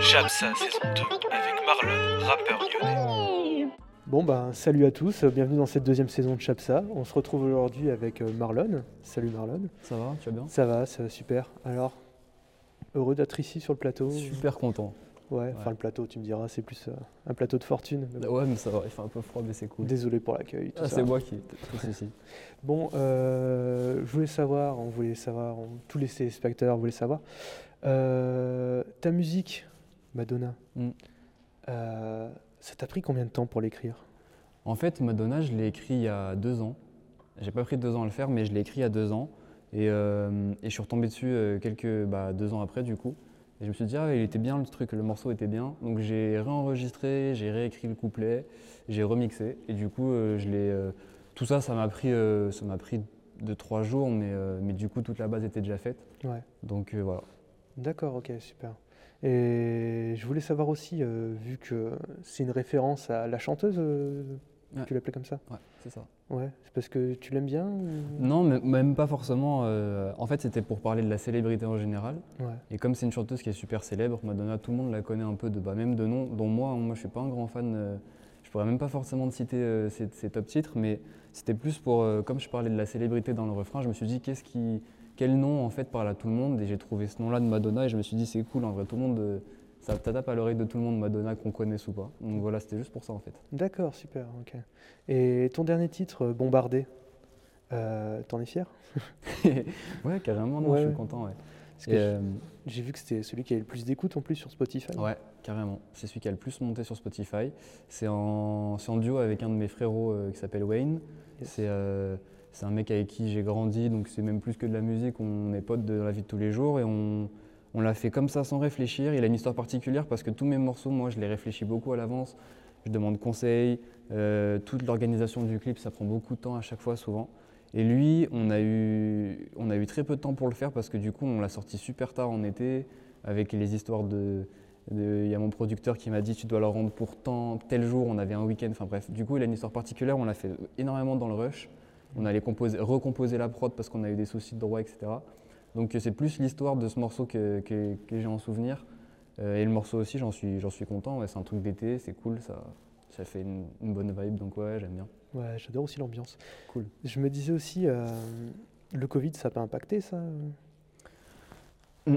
Chapsa saison 2 avec Marlon, rappeur lyonnais. Bon ben salut à tous, bienvenue dans cette deuxième saison de Chapsa. On se retrouve aujourd'hui avec euh, Marlon. Salut Marlon. Ça va, tu vas bien? Ça va, ça va super. Alors, heureux d'être ici sur le plateau Super content. Ouais, enfin le plateau, tu me diras, c'est plus euh, un plateau de fortune. mais bon. Ouais, mais ça va, il fait un peu froid, mais c'est cool. Désolé pour l'accueil. tout Ah, c'est moi qui. Souci. Bon, euh, je voulais savoir, on voulait savoir, on- tous les spectateurs voulaient savoir, euh, ta musique, Madonna, Mm. ça t'a pris combien de temps pour l'écrire? En fait, Madonna, je l'ai écrit il y a deux ans. J'ai pas pris deux ans à le faire, mais je l'ai écrit il y a deux ans. Et, et je suis retombé dessus quelques, bah, deux ans après, du coup. Et je me suis dit, ah, il était bien le truc, le morceau était bien. Donc j'ai réenregistré, j'ai réécrit le couplet, j'ai remixé. Et du coup, euh, je l'ai. euh, tout ça, ça m'a pris, euh, ça m'a pris de trois jours, mais, euh, mais du coup, toute la base était déjà faite. Ouais. Donc voilà. D'accord, ok, super. Et je voulais savoir aussi, vu que c'est une référence à la chanteuse, Ouais. tu l'appelais comme ça Ouais, c'est ça. Ouais, c'est parce que tu l'aimes bien ou- Non, mais même pas forcément. euh, en fait, c'était pour parler de la célébrité en général. Ouais, Et comme c'est une chanteuse qui est super célèbre, Madonna, tout le monde la connaît un peu de bah, même de nom, dont moi, hein, moi je suis pas un grand fan. euh, je pourrais même pas forcément te citer euh, ses top titres, mais c'était plus pour, euh, comme je parlais de la célébrité dans le refrain, je me suis dit qu'est-ce qui, quel nom en fait parle à tout le monde, et j'ai trouvé ce nom-là de Madonna, et je me suis dit c'est cool, en vrai, tout le monde, euh, ça, tape à l'oreille de tout le monde Madonna qu'on connaisse ou pas. Donc voilà, c'était juste pour ça en fait. d'accord, super, ok. Et ton dernier titre, Bombardé, euh, t'en es fier? Ouais, carrément, non, Ouais, je suis content. Ouais. Euh, j'ai vu que c'était celui qui avait le plus d'écoute en plus sur Spotify. Ouais, carrément. C'est celui qui a le plus monté sur Spotify. C'est en, duo avec un de mes frérots euh, qui s'appelle Wayne. Yes. C'est euh, c'est un mec avec qui j'ai grandi, donc c'est même plus que de la musique. On est potes de la vie de tous les jours et on, on l'a fait comme ça sans réfléchir. Il a une histoire particulière parce que tous mes morceaux, moi, je les réfléchis beaucoup à l'avance. Je demande conseil. Euh, toute l'organisation du clip, ça prend beaucoup de temps à chaque fois, souvent. Et lui, on a, eu, on a eu très peu de temps pour le faire parce que du coup, on l'a sorti super tard en été avec les histoires de. Il y a mon producteur qui m'a dit tu dois le rendre pour tant, tel jour, on avait un week-end, enfin bref. Du coup, il a une histoire particulière, on l'a fait énormément dans le rush. On allait composer, recomposer la prod parce qu'on a eu des soucis de droit, etc. Donc c'est plus l'histoire de ce morceau que, que- que j'ai en souvenir. Euh, et le morceau aussi, j'en suis, j'en suis content. ouais, c'est un truc d'été, c'est cool, ça, ça fait une, une bonne vibe, donc ouais, j'aime bien. Ouais, j'adore aussi l'ambiance. Cool. Je me disais aussi, euh, le Covid, ça n'a pas impacté ça?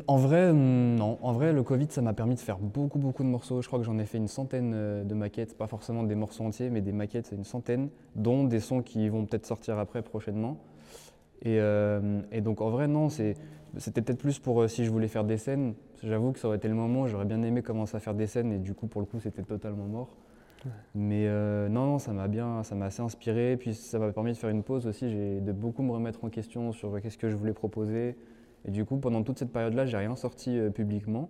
En vrai, mm, non. En vrai, le Covid, ça m'a permis de faire beaucoup, beaucoup de morceaux. Je crois que j'en ai fait une centaine euh, de maquettes, pas forcément des morceaux entiers, mais des maquettes, c'est une centaine, dont des sons qui vont peut-être sortir après prochainement. Et, euh, et donc, en vrai, non, c'était peut-être plus pour euh, si je voulais faire des scènes. J'avoue que ça aurait été le moment, j'aurais bien aimé commencer à faire des scènes, et du coup, pour le coup, c'était totalement mort. Ouais. Mais euh, non, non, ça m'a bien, ça m'a assez inspiré. Puis ça m'a permis de faire une pause aussi, j'ai de beaucoup me remettre en question sur qu'est-ce que je voulais proposer. Et du coup, pendant toute cette période-là, j'ai rien sorti euh, publiquement.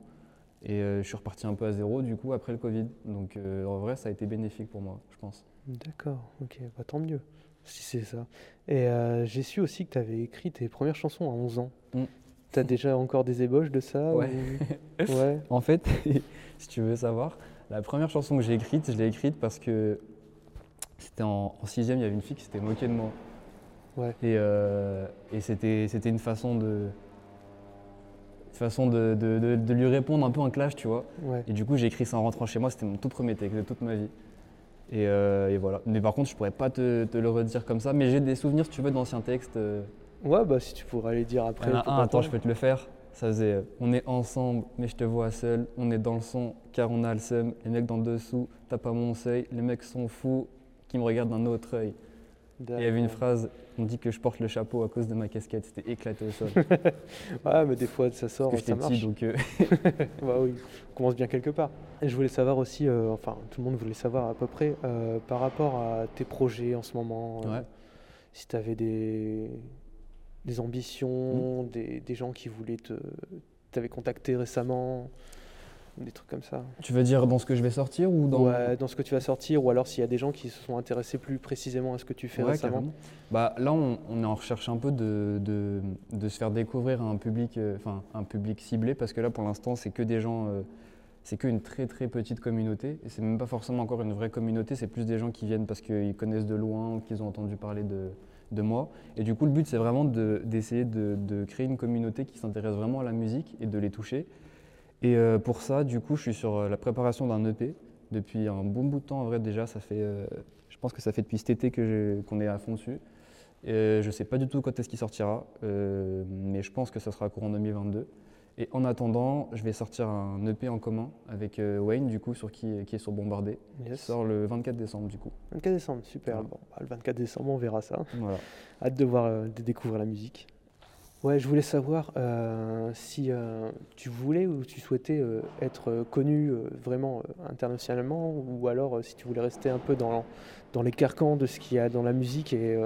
Et euh, je suis reparti un peu à zéro, du coup, après le Covid. Donc, en vrai, ça a été bénéfique pour moi, je pense. D'accord, ok, bah, tant mieux, si c'est ça. Et euh, j'ai su aussi que tu avais écrit tes premières chansons à 11 ans. Mm. T'as déjà encore des ébauches de ça Ouais. ou- Ouais, En fait, si tu veux savoir, la première chanson que j'ai écrite, je l'ai écrite parce que c'était en, en sixième, il y avait une fille qui s'était moquée de moi. Ouais. Et, euh, et c'était, c'était une façon de, façon de, de- de- de lui répondre un peu en clash, tu vois. ouais. Et du coup, j'ai écrit ça en rentrant chez moi. C'était mon tout premier texte de toute ma vie. Et, euh, et voilà. Mais par contre, je pourrais pas te, te le redire comme ça. Mais j'ai des souvenirs, si tu veux, d'anciens textes. euh, Ouais, bah si tu pourrais les dire après. il y en a pourquoi un, attends, je peux te le faire. Ça faisait euh, On est ensemble, mais je te vois seul. On est dans le son, car on a le seum. Les mecs d'en dessous, t'as pas mon seuil. Les mecs sont fous, qui me regardent d'un autre œil. Il y avait une phrase On dit que je porte le chapeau à cause de ma casquette. C'était éclaté au sol. Ouais, mais des fois ça sort, Parce que ça marche. petit, donc. euh, Bah oui, on commence bien quelque part. Et je voulais savoir aussi, euh, enfin tout le monde voulait savoir à peu près, euh, par rapport à tes projets en ce moment, euh, Ouais. si tu avais des, des Mmh. ambitions, des, des gens qui voulaient te... t'avaient contacté récemment, des trucs comme ça. Tu veux dire dans ce que je vais sortir ou dans. Ouais, dans ce que tu vas sortir, ou alors s'il y a des gens qui se sont intéressés plus précisément à ce que tu fais Ouais, récemment. carrément. Bah, là, on, on est en recherche un peu de, de, de se faire découvrir à un public, euh, un public ciblé, parce que là, pour l'instant, c'est que des gens, euh, c'est qu'une très très petite communauté, et c'est même pas forcément encore une vraie communauté, c'est plus des gens qui viennent parce qu'ils connaissent de loin, ou qu'ils ont entendu parler de, de moi. Et du coup, le but, c'est vraiment de- d'essayer de, de créer une communauté qui s'intéresse vraiment à la musique et de les toucher. Et euh, pour ça, du coup, je suis sur euh, la préparation d'un EP depuis un bon bout de temps. En vrai, déjà, ça fait, euh, je pense que ça fait depuis cet été que qu'on est à fond dessus. Et, je ne sais pas du tout quand est-ce qu'il sortira, mais je pense que ça sera courant 2022. Et en attendant, je vais sortir un EP en commun avec Wayne, du coup, sur qui, qui est sur Bombardé, qui Yes. sort le 24 décembre, du coup. 24 décembre, super. Bon, bah, le 24 décembre, on verra ça. Voilà. Hâte de voir, euh, de découvrir la musique. Ouais, je voulais savoir euh, si euh, tu voulais ou tu souhaitais euh, être connu vraiment internationalement ou alors si tu voulais rester un peu dans, dans les carcans de ce qu'il y a dans la musique et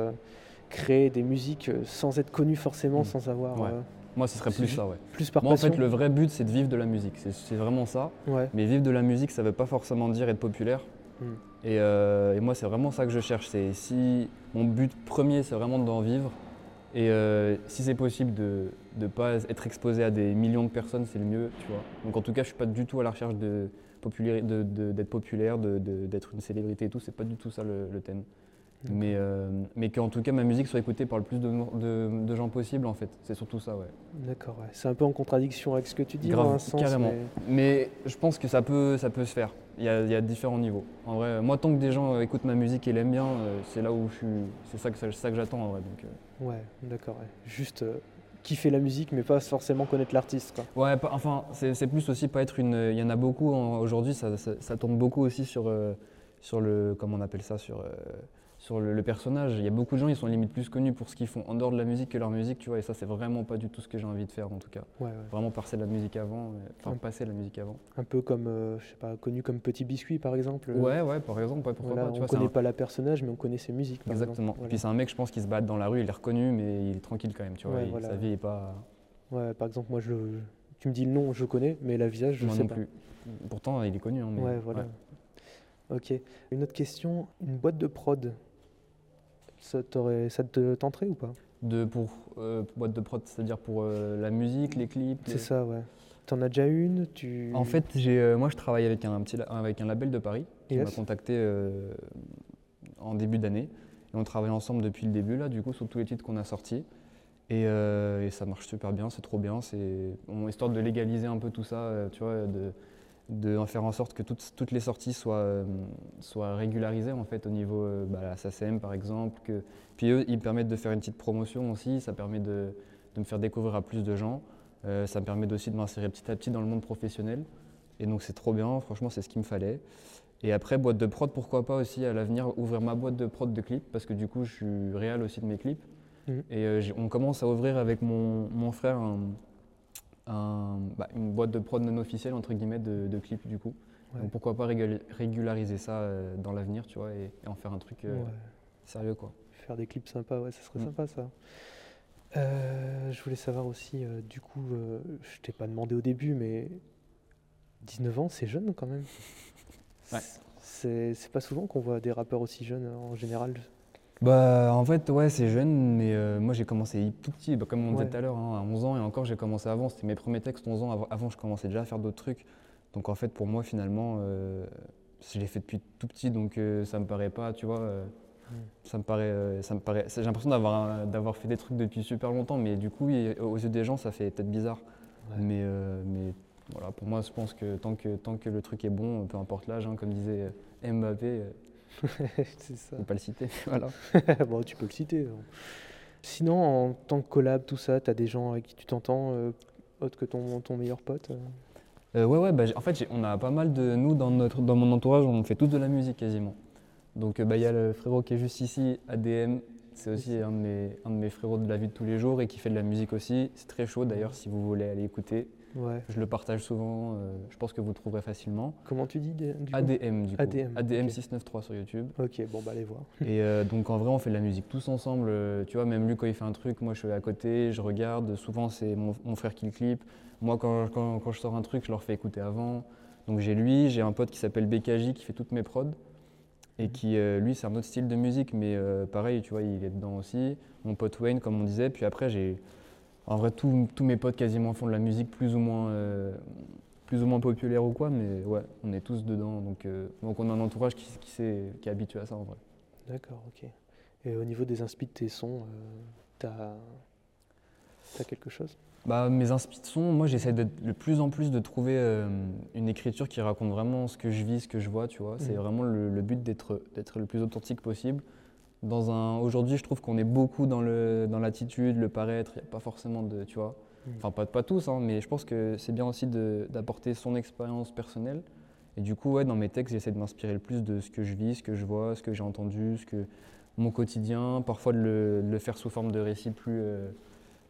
créer des musiques sans être connu forcément, Mm. sans avoir Ouais. Moi, ce serait plus ça, ouais. plus par Moi, en fait, le vrai but, c'est de vivre de la musique. C'est- vraiment ça. Ouais, Mais vivre de la musique, ça veut pas forcément dire être populaire. Mm. Et, euh, et moi, c'est vraiment ça que je cherche. C'est si mon but premier, c'est vraiment d'en vivre. Et euh, si c'est possible de ne pas être exposé à des millions de personnes, c'est le mieux, tu vois. Donc en tout cas, je suis pas du tout à la recherche de populaire- de- de- d'être populaire, d'être une célébrité et tout. C'est pas du tout ça le, le thème. Mais, euh, mais qu'en tout cas, ma musique soit écoutée par le plus de, gens possible, en fait. C'est surtout ça, ouais. d'accord. ouais. C'est un peu en contradiction avec ce que tu dis Grave, dans un sens. carrément. mais- Mais je pense que ça peut, ça peut se faire. Il y, a, il y a différents niveaux. En vrai, moi, tant que des gens euh, écoutent ma musique et l'aiment bien, euh, c'est là où je suis. C'est ça que, ça, ça que j'attends, en vrai. Donc, euh. Ouais, d'accord. ouais. Juste euh, kiffer la musique, mais pas forcément connaître l'artiste. Ouais, enfin, c'est plus aussi pas être une. Il y en a beaucoup aujourd'hui, ça, ça, beaucoup aussi sur, euh, sur le. Comment on appelle ça Sur, euh, sur le, le personnage. Il y a beaucoup de gens, ils sont limite plus connus pour ce qu'ils font en dehors de la musique que leur musique, tu vois. Et ça, c'est vraiment pas du tout ce que j'ai envie de faire, en tout cas. Ouais, ouais. Vraiment passer la musique avant. Enfin, passer la musique avant. Un peu comme, euh, je sais pas, connu comme Petit Biscuit par exemple. euh, Ouais, ouais, par exemple, ouais, pourquoi Voilà, pas. Tu on vois, connaît un- pas la personnage, mais on connaît ses musiques. par. Exactement. Voilà. Puis c'est un mec, je pense, qui se bat dans la rue, il est reconnu, mais il est tranquille quand même, tu vois. Ouais, il- voilà. Sa vie est pas. Ouais, par exemple, moi, je, tu me dis le nom, je connais, mais la visage, je Moi sais non pas. plus. Pourtant, il est connu. Hein, mais- Ouais, voilà. Ok. Une autre question, une boîte de prod, ça, ça te tenterait ou pas? De, pour euh, boîte de prod, c'est-à-dire pour euh, la musique, les clips. C'est ça, ouais. T'en as déjà une? Tu... En fait, j'ai, euh, moi, je travaille avec un, petit, avec un label de Paris qui Yes. m'a contacté en début d'année. Et on travaille ensemble depuis le début, là, du coup, sur tous les titres qu'on a sortis. Et, et ça marche super bien, c'est trop bien. C'est on- histoire de légaliser un peu tout ça, tu vois, de, de faire en sorte que toutes, toutes les sorties soient, euh, soient régularisées en fait au niveau euh, bah, la SACEM par exemple. Que, puis eux, ils permettent de faire une petite promotion aussi, ça permet de, de me faire découvrir à plus de gens. Euh, ça me permet aussi de m'insérer petit à petit dans le monde professionnel. Et donc c'est trop bien, franchement c'est ce qu'il me fallait. Et après, boîte de prod, pourquoi pas aussi à l'avenir ouvrir ma boîte de prod de clips, parce que du coup je suis réel aussi de mes clips. Mhm. Et euh, on commence à ouvrir avec mon, mon frère un- un- bah, une boîte de prod non officielle, entre guillemets, de, de clips du coup. Ouais. Donc pourquoi pas régul- régulariser ça euh, dans l'avenir, tu vois, et, et en faire un truc euh, Ouais. sérieux quoi. Faire des clips sympas, ouais, ça serait Mm. sympa ça. Euh, je voulais savoir aussi, du coup, je t'ai pas demandé au début, mais 19 ans, c'est jeune quand même. Ouais. C'est pas souvent qu'on voit des rappeurs aussi jeunes en général. Bah en fait ouais c'est jeune mais euh, moi j'ai commencé tout petit bah, comme on Ouais. disait tout à l'heure hein, à 11 ans et encore j'ai commencé avant c'était mes premiers textes 11 ans avant, avant, je commençais déjà à faire d'autres trucs donc en fait pour moi finalement euh, je l'ai fait depuis tout petit donc euh, ça me paraît pas tu vois euh, Mm. ça me paraît ça me paraît j'ai l'impression d'avoir d'avoir fait des trucs depuis super longtemps mais du coup aux yeux des gens ça fait peut-être bizarre Ouais. mais mais voilà pour moi je pense que tant que tant que le truc est bon peu importe l'âge hein, comme disait Mbappé c'est ça. faut pas le citer voilà bon, tu peux le citer. hein. Sinon, en tant que collab, tout ça, t'as des gens avec qui tu t'entends, euh, autre que ton, ton meilleur pote euh? Euh, ouais, ouais, bah, en fait, on a pas mal de. Nous, dans, notre, dans mon entourage, on fait tous de la musique quasiment. Donc, euh, bah, il y a le frérot qui est juste ici, ADM. C'est aussi un de, mes, un de mes frérots de la vie de tous les jours et qui fait de la musique aussi. C'est très chaud d'ailleurs, si vous voulez aller écouter. Ouais. Je le partage souvent, euh, je pense que vous le trouverez facilement. Comment tu dis du coup ADM, du coup. ADM, ok. 693 sur YouTube. Ok, bon, bah allez voir. Et euh, donc en vrai, on fait de la musique tous ensemble. euh, tu vois, même lui, quand il fait un truc, moi je suis à côté, je regarde. Souvent, c'est mon, mon frère qui le clip. Moi, quand, quand- quand je sors un truc, je leur fais écouter avant. Donc j'ai lui, j'ai un pote qui s'appelle BKJ qui fait toutes mes prods. Et qui, euh, lui, c'est un autre style de musique, mais euh, pareil, tu vois, il est dedans aussi. Mon pote Wayne, comme on disait. Puis après, j'ai. En vrai, tous mes potes quasiment font de la musique plus ou moins. euh, plus ou moins populaire ou quoi, mais ouais, on est tous dedans. Donc, euh, donc on a un entourage qui, qui, sait- qui est habitué à ça en vrai. D'accord, ok. Et au niveau des inspi de tes sons, euh, t'as as quelque chose? Bah, mes inspi de son, moi j'essaie de de plus en plus de trouver euh, une écriture qui raconte vraiment ce que je vis, ce que je vois, tu vois. C'est Mhm. vraiment le, le but d'être d'être le plus authentique possible. Dans un, aujourd'hui, je trouve qu'on est beaucoup dans le dans l'attitude, le paraître. Il n'y a pas forcément de, tu vois. Enfin, pas, pas tous, hein, mais je pense que c'est bien aussi d'apporter son expérience personnelle. Et du coup, ouais, dans mes textes, j'essaie de m'inspirer le plus de ce que je vis, ce que je vois, ce que j'ai entendu, ce que mon quotidien. Parfois de le, de le faire sous forme de récit plus euh,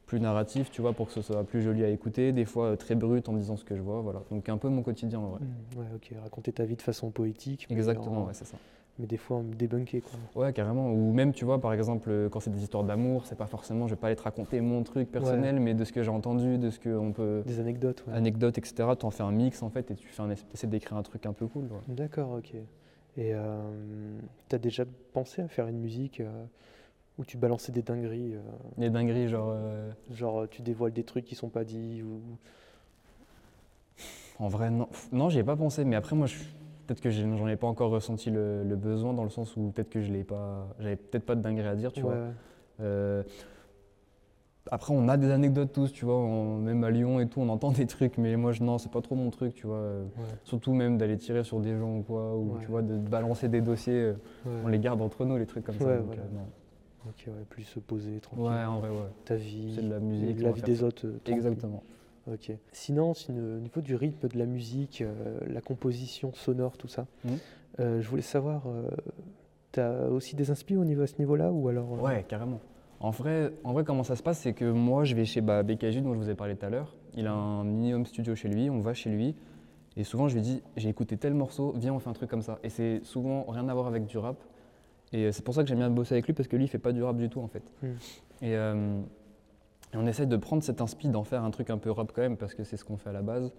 plus narratif, tu vois, pour que ce soit plus joli à écouter. Des fois euh, très brut en disant ce que je vois, voilà. Donc un peu mon quotidien, en vrai. Mm, Ouais, ok, raconter ta vie de façon poétique. Exactement, en- ouais, c'est ça. Mais des fois en débunker, quoi. Ouais, carrément. Ou même, tu vois, par exemple, quand c'est des histoires d'amour, c'est pas forcément, je vais pas aller te raconter mon truc personnel, mais de ce que j'ai entendu, de ce qu'on peut. Des anecdotes, ouais. Anecdotes, etc. Tu en fais un mix en fait et tu fais un espèce d'écrire un truc un peu cool. ouais. D'accord, ok. Et euh, t'as déjà pensé à faire une musique euh, où tu balançais des dingueries euh, Des dingueries, genre. Genre, tu dévoiles des trucs qui sont pas dits ou... En vrai, non, non j'y ai pas pensé, mais après, moi, je- peut-être que j'en ai pas encore ressenti le, le besoin dans le sens où peut-être que je l'ai pas. J'avais peut-être pas de dinguerie à dire, tu Ouais, vois. Euh, après, on a des anecdotes tous, tu vois, on- même à Lyon et tout, on entend des trucs, mais moi, je, non, c'est pas trop mon truc, tu vois. euh, ouais, Surtout même d'aller tirer sur des gens ou quoi, ou Ouais. tu vois, de balancer des dossiers, euh, ouais. on les garde entre nous, les trucs comme ça. Donc, voilà. euh, non. Ok, ouais, plus se poser tranquille. Ouais, en vrai, ouais. Ta vie, C'est de la musique. la vie des autres. Exactement. Ok. Sinon, si- au niveau du rythme de la musique, euh, la composition sonore, tout ça, Mhm. euh, je voulais savoir, euh, t'as aussi des inspi au niveau à ce niveau-là ou alors Ouais, carrément. En vrai, en vrai, comment ça se passe, c'est que moi, je vais chez bah, BKJ, dont je vous ai parlé tout à l'heure. Il a un mini home studio chez lui, on va chez lui. Et souvent, je lui dis, j'ai écouté tel morceau, viens, on fait un truc comme ça. Et c'est souvent rien à voir avec du rap. Et c'est pour ça que j'aime bien bosser avec lui, parce que lui, il fait pas du rap du tout, en fait. Hmm. Et, euh, et on essaye de prendre cet inspi, d'en faire un truc un peu rap quand même, parce que c'est ce qu'on fait à la base.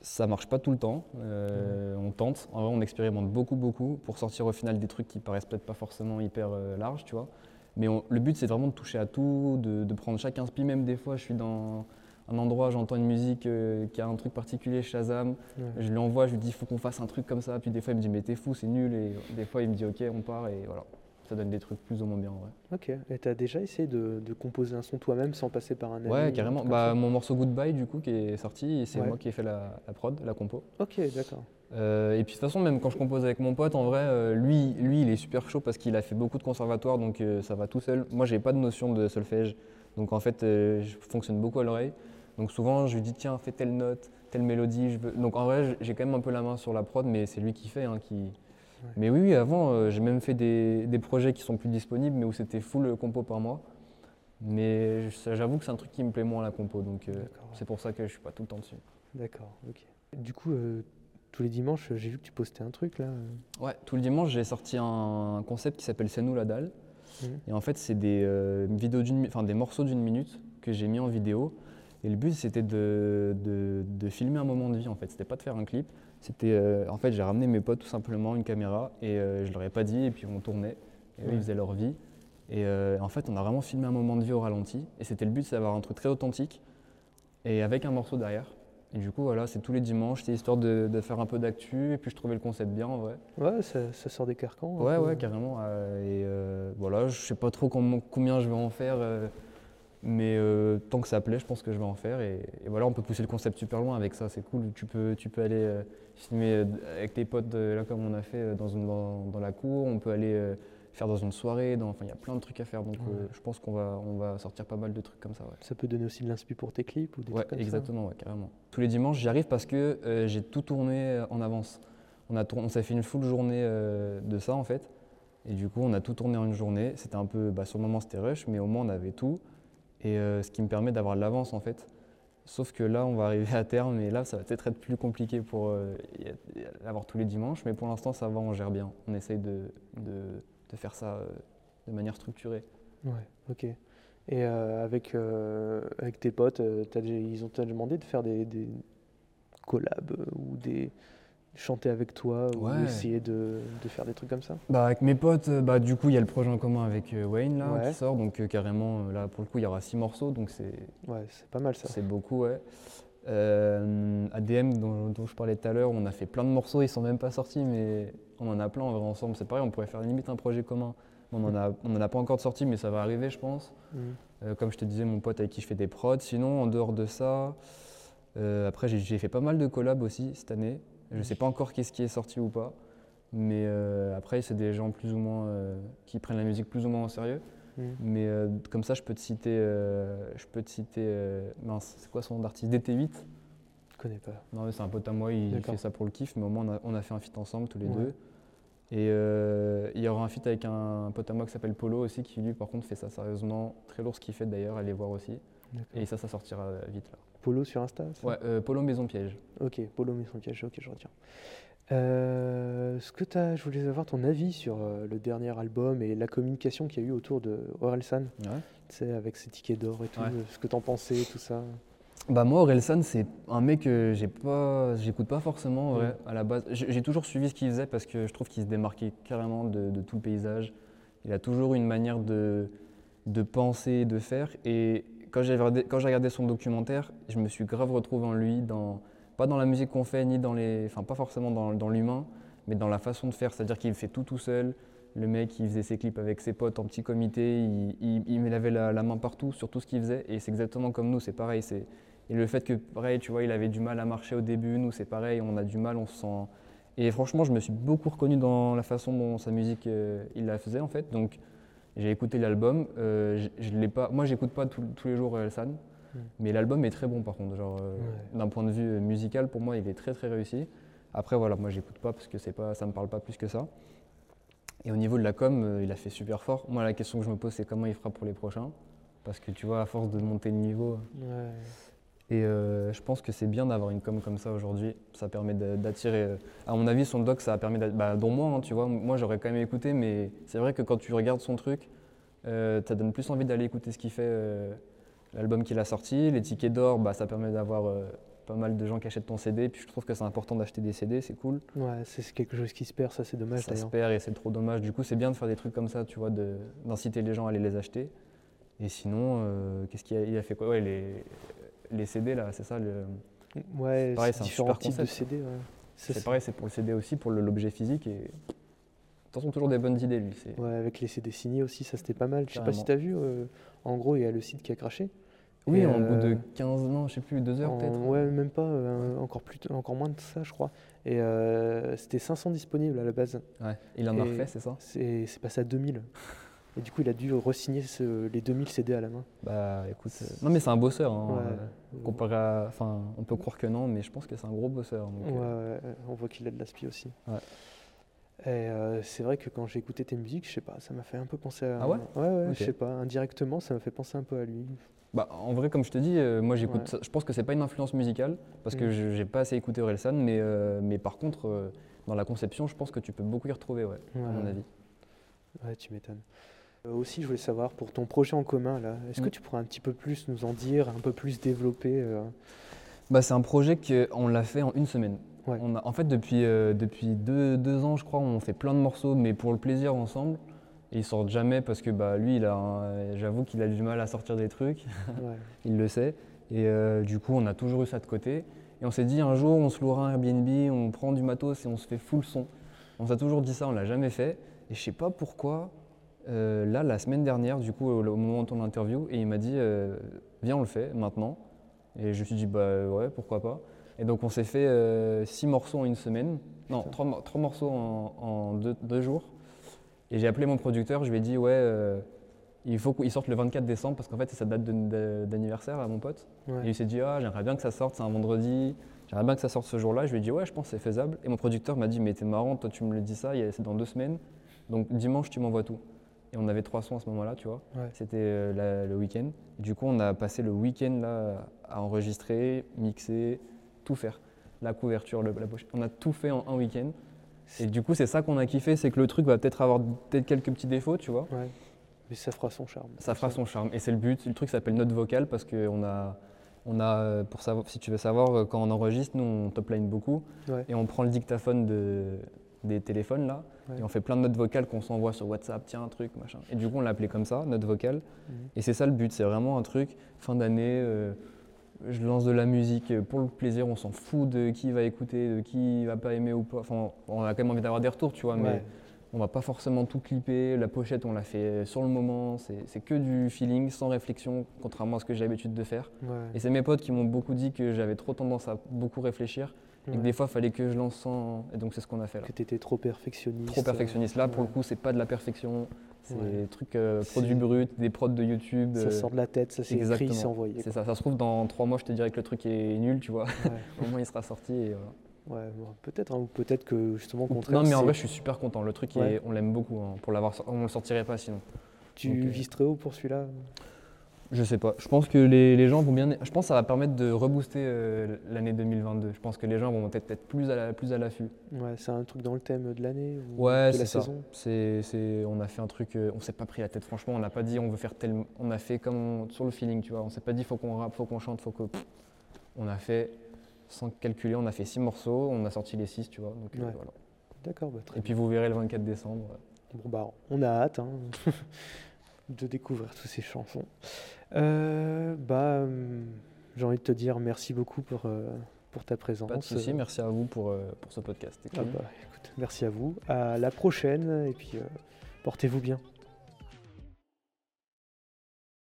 Ça marche pas tout le temps, euh, on tente. En vrai, on expérimente beaucoup, beaucoup pour sortir au final des trucs qui paraissent peut-être pas forcément hyper euh, larges, tu vois. Mais on- le but, c'est vraiment de toucher à tout, de, de prendre chaque inspi. Même des fois, je suis dans un endroit, j'entends une musique euh, qui a un truc particulier, Shazam. Je lui envoie, je lui dis, il faut qu'on fasse un truc comme ça. Puis des fois, il me dit, mais t'es fou, c'est nul. Et des fois, il me dit, ok, on part. Et voilà, ça donne des trucs plus ou moins bien en vrai. Ok. Et t'as déjà essayé de, de composer un son toi-même sans passer par un ami Ouais, carrément. Bah, mon morceau Goodbye, du coup, qui est sorti, c'est Ouais. moi qui ai fait la, la prod, la compo. Ok, d'accord. Euh, et puis de toute façon, même quand je compose avec mon pote, en vrai, euh, lui, lui, il est super chaud parce qu'il a fait beaucoup de conservatoire, donc euh, ça va tout seul. Moi, j'ai pas de notion de solfège, donc en fait, je fonctionne beaucoup à l'oreille. Donc souvent, je lui dis tiens, fais telle note, telle mélodie. Je veux... Donc en vrai, j'ai quand même un peu la main sur la prod, mais c'est lui qui fait, hein, qui. Mais oui, oui, avant, euh, j'ai même fait des, des projets qui sont plus disponibles, mais où c'était full compo par mois. Mais j'avoue que c'est un truc qui me plaît moins la compo, donc euh, c'est pour ça que je suis pas tout le temps dessus. D'accord, ok. Du coup, euh, tous les dimanches, j'ai vu que tu postais un truc là. euh. Ouais, tout le dimanche, j'ai sorti un concept qui s'appelle C'est nous la dalle. Mhm. Et en fait, c'est des, euh, vidéos d'une des morceaux d'une minute que j'ai mis en vidéo. Et le but, c'était de, de- de filmer un moment de vie, en fait. C'était pas de faire un clip. C'était, euh, en fait, j'ai ramené mes potes tout simplement, une caméra, et euh, je leur ai pas dit, et puis on tournait. Et eux, Ouais. ils faisaient leur vie. Et euh, en fait, on a vraiment filmé un moment de vie au ralenti. Et c'était le but, c'est d'avoir un truc très authentique, et avec un morceau derrière. Et du coup, voilà, c'est tous les dimanches, c'était histoire de, de faire un peu d'actu, et puis je trouvais le concept bien, en vrai. Ouais, ça, ça sort des carcans. Ouais, ouais, carrément. euh, et voilà, je sais pas trop com- combien je vais en faire, mais euh, tant que ça plaît, je pense que je vais en faire. Et, et voilà, on peut pousser le concept super loin avec ça, c'est cool. Tu peux, tu peux aller euh, filmer euh, avec tes potes, euh, là comme on a fait dans, une, dans, dans la cour, on peut aller faire dans une soirée, dans- enfin il y a plein de trucs à faire. Donc Ouais. je pense qu'on va, on va sortir pas mal de trucs comme ça. Ouais. Ça peut donner aussi de l'inspi pour tes clips ou des Ouais, trucs comme exactement, ouais, carrément. Tous les dimanches, j'y arrive parce que j'ai tout tourné en avance. On, a on s'est fait une full journée de ça en fait. Et du coup, on a tout tourné en une journée. C'était un peu, bah, sur le moment, c'était rush, mais au moins, on avait tout. Et euh, ce qui me permet d'avoir l'avance en fait. Sauf que là, on va arriver à terme, et là, ça va peut-être être plus compliqué pour euh, y a- y a- l'avoir tous les dimanches. Mais pour l'instant, ça va, on gère bien. On essaye de, de- faire ça euh, de manière structurée. Ouais, ok. Et avec, avec tes potes, déjà- ils ont demandé de faire des, collabs ou des chanter avec toi ou Ouais. essayer de, de faire des trucs comme ça Bah, avec mes potes, euh, bah, du coup, il y a le projet en commun avec euh, Wayne là, Ouais. qui sort. Donc, euh, carrément, là, pour le coup, il y aura six morceaux. Donc, c'est Ouais, c'est pas mal ça. c'est beaucoup, ouais. Euh, ADM, dont, dont je parlais tout à l'heure, on a fait plein de morceaux. Ils sont même pas sortis, mais on en a plein en vrai ensemble. C'est pareil, on pourrait faire limite un projet commun On n'en a, on en a pas encore de sortie, mais ça va arriver, je pense. Mhm. Euh, comme je te disais, mon pote avec qui je fais des prods. Sinon, en dehors de ça, après, j'ai fait pas mal de collabs aussi cette année. Je sais pas encore qu'est-ce qui est sorti ou pas. Mais euh, après, c'est des gens plus ou moins euh, qui prennent la musique plus ou moins au sérieux. Mhm. Mais euh, comme ça, je peux te citer, je peux te citer, mince, c'est quoi son nom d'artiste DT8 Je connais pas. Non, mais c'est un pote à moi, il fait ça pour le kiff, mais au moins on a, on a fait un feat ensemble tous les Ouais. deux. Et il y aura un feat avec un pote à moi qui s'appelle Polo aussi, qui lui par contre fait ça sérieusement, très lourd ce qu'il fait d'ailleurs, allez voir aussi. Et ça, ça sortira vite là. Polo sur Insta Ouais, euh, Polo Maison Piège. Ok, Polo Maison Piège, ok, je retiens. Euh, ce que t'as, je voulais avoir ton avis sur euh, le dernier album et la communication qu'il y a eu autour de Orelsan, Ouais. tu sais, avec ses tickets d'or et tout, Ouais. euh, ce que t'en pensais, tout ça. Bah moi, Orelsan, c'est un mec que j'ai pas, j'écoute pas forcément Mm. à la base. J'ai j'ai toujours suivi ce qu'il faisait parce que je trouve qu'il se démarquait carrément de, de tout le paysage. Il a toujours une manière de, de penser, de faire. Et quand j'ai regardé, son documentaire, je me suis grave retrouvé en lui, pas dans la musique qu'on fait, ni dans les, enfin pas forcément dans, l'humain, mais dans la façon de faire. C'est-à-dire qu'il fait tout tout seul. Le mec, il faisait ses clips avec ses potes en petit comité, il, il, avait la, main partout sur tout ce qu'il faisait. Et c'est exactement comme nous, c'est pareil. Et le fait que, pareil, tu vois, il avait du mal à marcher au début, nous c'est pareil, on a du mal, on se sent. Et franchement, je me suis beaucoup reconnu dans la façon dont sa musique, euh, il la faisait en fait. Donc j'ai écouté l'album. euh, je, je l'ai pas, moi, j'écoute pas tous- tous les jours euh, Elsan, Mm. mais l'album est très bon par contre. Genre, euh, Ouais. d'un point de vue euh, musical, pour moi, il est très très réussi. Après, voilà, moi, j'écoute pas parce que c'est pas, ça me parle pas plus que ça. Et au niveau de la com, euh, il a fait super fort. Moi, la question que je me pose, c'est comment il fera pour les prochains? Parce que tu vois, à force de monter le niveau, Ouais. Et euh, je pense que c'est bien d'avoir une com comme ça aujourd'hui. Ça permet d'attirer. euh, À mon avis, son doc, ça a permis. Bah, dont moi, hein, tu vois. Moi, j'aurais quand même écouté, mais c'est vrai que quand tu regardes son truc, euh, ça donne plus envie d'aller écouter ce qu'il fait. euh, L'album qu'il a sorti, les tickets d'or, bah, ça permet d'avoir pas mal de gens qui achètent ton CD. Puis je trouve que c'est important d'acheter des CD, c'est cool. Ouais, c'est quelque chose qui se perd, ça c'est dommage ça se perd et c'est trop dommage. Du coup, c'est bien de faire des trucs comme ça, tu vois, d'inciter les gens à aller les acheter. Et sinon, euh, qu'est-ce qu'il a, il a fait quoi? Ouais, les, les CD là, c'est ça. Le, Ouais, pareil, c'est c'est un super types de. CD. Ouais. C'est c'est- pareil, c'est pour le CD aussi, pour l'objet physique. Et... Attention, toujours des bonnes idées, lui. c'est- Ouais, avec les CD signés aussi, ça c'était pas mal. Je sais pas si t'as vu, euh, en gros, il y a le site qui a craché. Oui, Et, en bout de euh, 15, non, je sais plus, 2 heures En- peut-être. Ouais, même pas, euh, encore, plus, encore moins de ça, je crois. Et euh, c'était 500 disponibles à la base. Ouais, Il en a refait, c'est ça? C'est c'est passé à 2000. Et du coup, il a dû re-signer ce- les 2000 CD à la main. Bah écoute, euh, non mais c'est un bosseur. hein, Ouais. euh, comparé à, enfin, on peut croire que non, mais je pense que c'est un gros bosseur. donc, Ouais, euh, ouais, on voit qu'il a de l'aspi aussi. Ouais. Et euh, c'est vrai que quand j'ai écouté tes musiques, je sais pas, ça m'a fait un peu penser à. Ah ouais? Ouais, ouais, Ok. je sais pas, indirectement, ça m'a fait penser un peu à lui. Bah, en vrai, comme je te dis, euh, moi j'écoute. Ouais. ça- Je pense que c'est pas une influence musicale parce que Mm. je j'ai pas assez écouté Orelsan, mais, euh, mais par contre, euh, dans la conception, je pense que tu peux beaucoup y retrouver, ouais, à mon avis. Ouais, tu m'étonnes. Euh, aussi, je voulais savoir, pour ton projet en commun, là, est-ce que Mm. tu pourrais un petit peu plus nous en dire, un peu plus développer euh, Bah, c'est un projet qu'on l'a fait en une semaine. Ouais. On a, en fait, depuis, euh, depuis deux, deux ans, je crois, on fait plein de morceaux, mais pour le plaisir ensemble. Et ils sortent jamais parce que bah, lui, il a, un- j'avoue qu'il a du mal à sortir des trucs. ouais. il le sait. Et euh, du coup, on a toujours eu ça de côté. Et on s'est dit un jour, on se louera un Airbnb, on prend du matos et on se fait full son. On s'est toujours dit ça, on l'a jamais fait. Et je sais pas pourquoi, euh, là, la semaine dernière, du coup, au, au moment de ton interview, et il m'a dit, euh, viens, on le fait maintenant. Et je me suis dit, bah ouais, pourquoi pas. Et donc, on s'est fait euh, six morceaux en une semaine. Non, trois, mor- trois morceaux en, en deux, deux jours. Et j'ai appelé mon producteur, je lui ai dit, ouais, euh, il faut qu'il sorte le 24 décembre parce qu'en fait, c'est sa date d'anniversaire à mon pote. ouais. Et il s'est dit, ah, j'aimerais bien que ça sorte, c'est un vendredi, j'aimerais bien que ça sorte ce jour-là. Je lui ai dit, ouais, je pense que c'est faisable. Et mon producteur m'a dit, mais t'es marrant, toi tu me le dis ça, c'est dans deux semaines. Donc dimanche, tu m'envoies tout. Et on avait trois sons à ce moment-là, tu vois. Ouais. C'était euh, le week-end. Du coup, on a passé le week-end là à enregistrer, mixer, tout faire. La couverture, le- la pochette. On a tout fait en un week-end. Et du coup, c'est ça qu'on a kiffé, c'est que le truc va peut-être avoir peut-être quelques petits défauts, tu vois. Ouais. Mais ça fera son charme. Ça fera son charme. Et c'est le but. Le truc s'appelle note vocale parce qu'on a, on a euh, pour savoir, si tu veux savoir, euh, quand on enregistre, nous, on top line beaucoup. Ouais. Et on prend le dictaphone de, des téléphones là. Ouais. Et on fait plein de notes vocales qu'on s'envoie sur WhatsApp, tiens, un truc, machin. Et du coup, on l'a appelé comme ça, note vocale. Mhm. Et c'est ça le but. C'est vraiment un truc, fin d'année, euh, je lance de la musique euh, pour le plaisir. On s'en fout de qui va écouter, de qui va pas aimer ou pas. Enfin, on a quand même envie d'avoir des retours, tu vois. Mais. On va pas forcément tout clipper. La pochette, on l'a fait sur le moment. C'est c'est que du feeling, sans réflexion, contrairement à ce que j'ai l'habitude de faire. Ouais. Et c'est mes potes qui m'ont beaucoup dit que j'avais trop tendance à beaucoup réfléchir et que des fois, il fallait que je lance sans. Et donc, c'est ce qu'on a fait là. Que tu étais trop perfectionniste. Trop perfectionniste. Là, pour ouais. le coup, c'est pas de la perfection. C'est Ouais. des trucs euh, produits bruts, des prods de YouTube. Ça euh, sort de la tête, ça c'est écrit, c'est envoyé. C'est ça. Ça se trouve, dans trois mois, je te dirais que le truc est nul, tu vois. Au moins, il sera sorti. Et voilà. Ouais, bon, peut-être, hein, ou peut-être que justement, au Non, contraire, mais en vrai, je suis super content. Le truc, Ouais. est- on l'aime beaucoup. hein. Pour l'avoir, on le sortirait pas sinon. tu donc, euh, vises très haut pour celui-là. Je sais pas. Je pense que les, les gens vont bien. Je pense que ça va permettre de rebooster euh, l'année 2022. Je pense que les gens vont être peut-être plus à la- plus à l'affût. Ouais, c'est un truc dans le thème de l'année ou Ouais, de c'est la ça. saison. C'est, c'est- on a fait un truc, euh, on s'est pas pris la tête. Franchement, on n'a pas dit on veut faire tel. On a fait comme on- sur le feeling, tu vois. On s'est pas dit faut qu'on rappe, faut qu'on chante, faut que. pff. On a fait sans calculer. On a fait six morceaux. On a sorti les six, tu vois. Donc, euh, voilà. D'accord, bah, Et puis vous verrez le 24 décembre. Bon, bah, on a hâte hein, de découvrir tous ces chansons. Euh, bah, hum, j'ai envie de te dire merci beaucoup pour, euh, pour ta présence. Pas de souci. Merci à vous pour, euh, pour ce podcast. Ah cool. bah, écoute, merci à vous. À la prochaine et puis euh, portez-vous bien.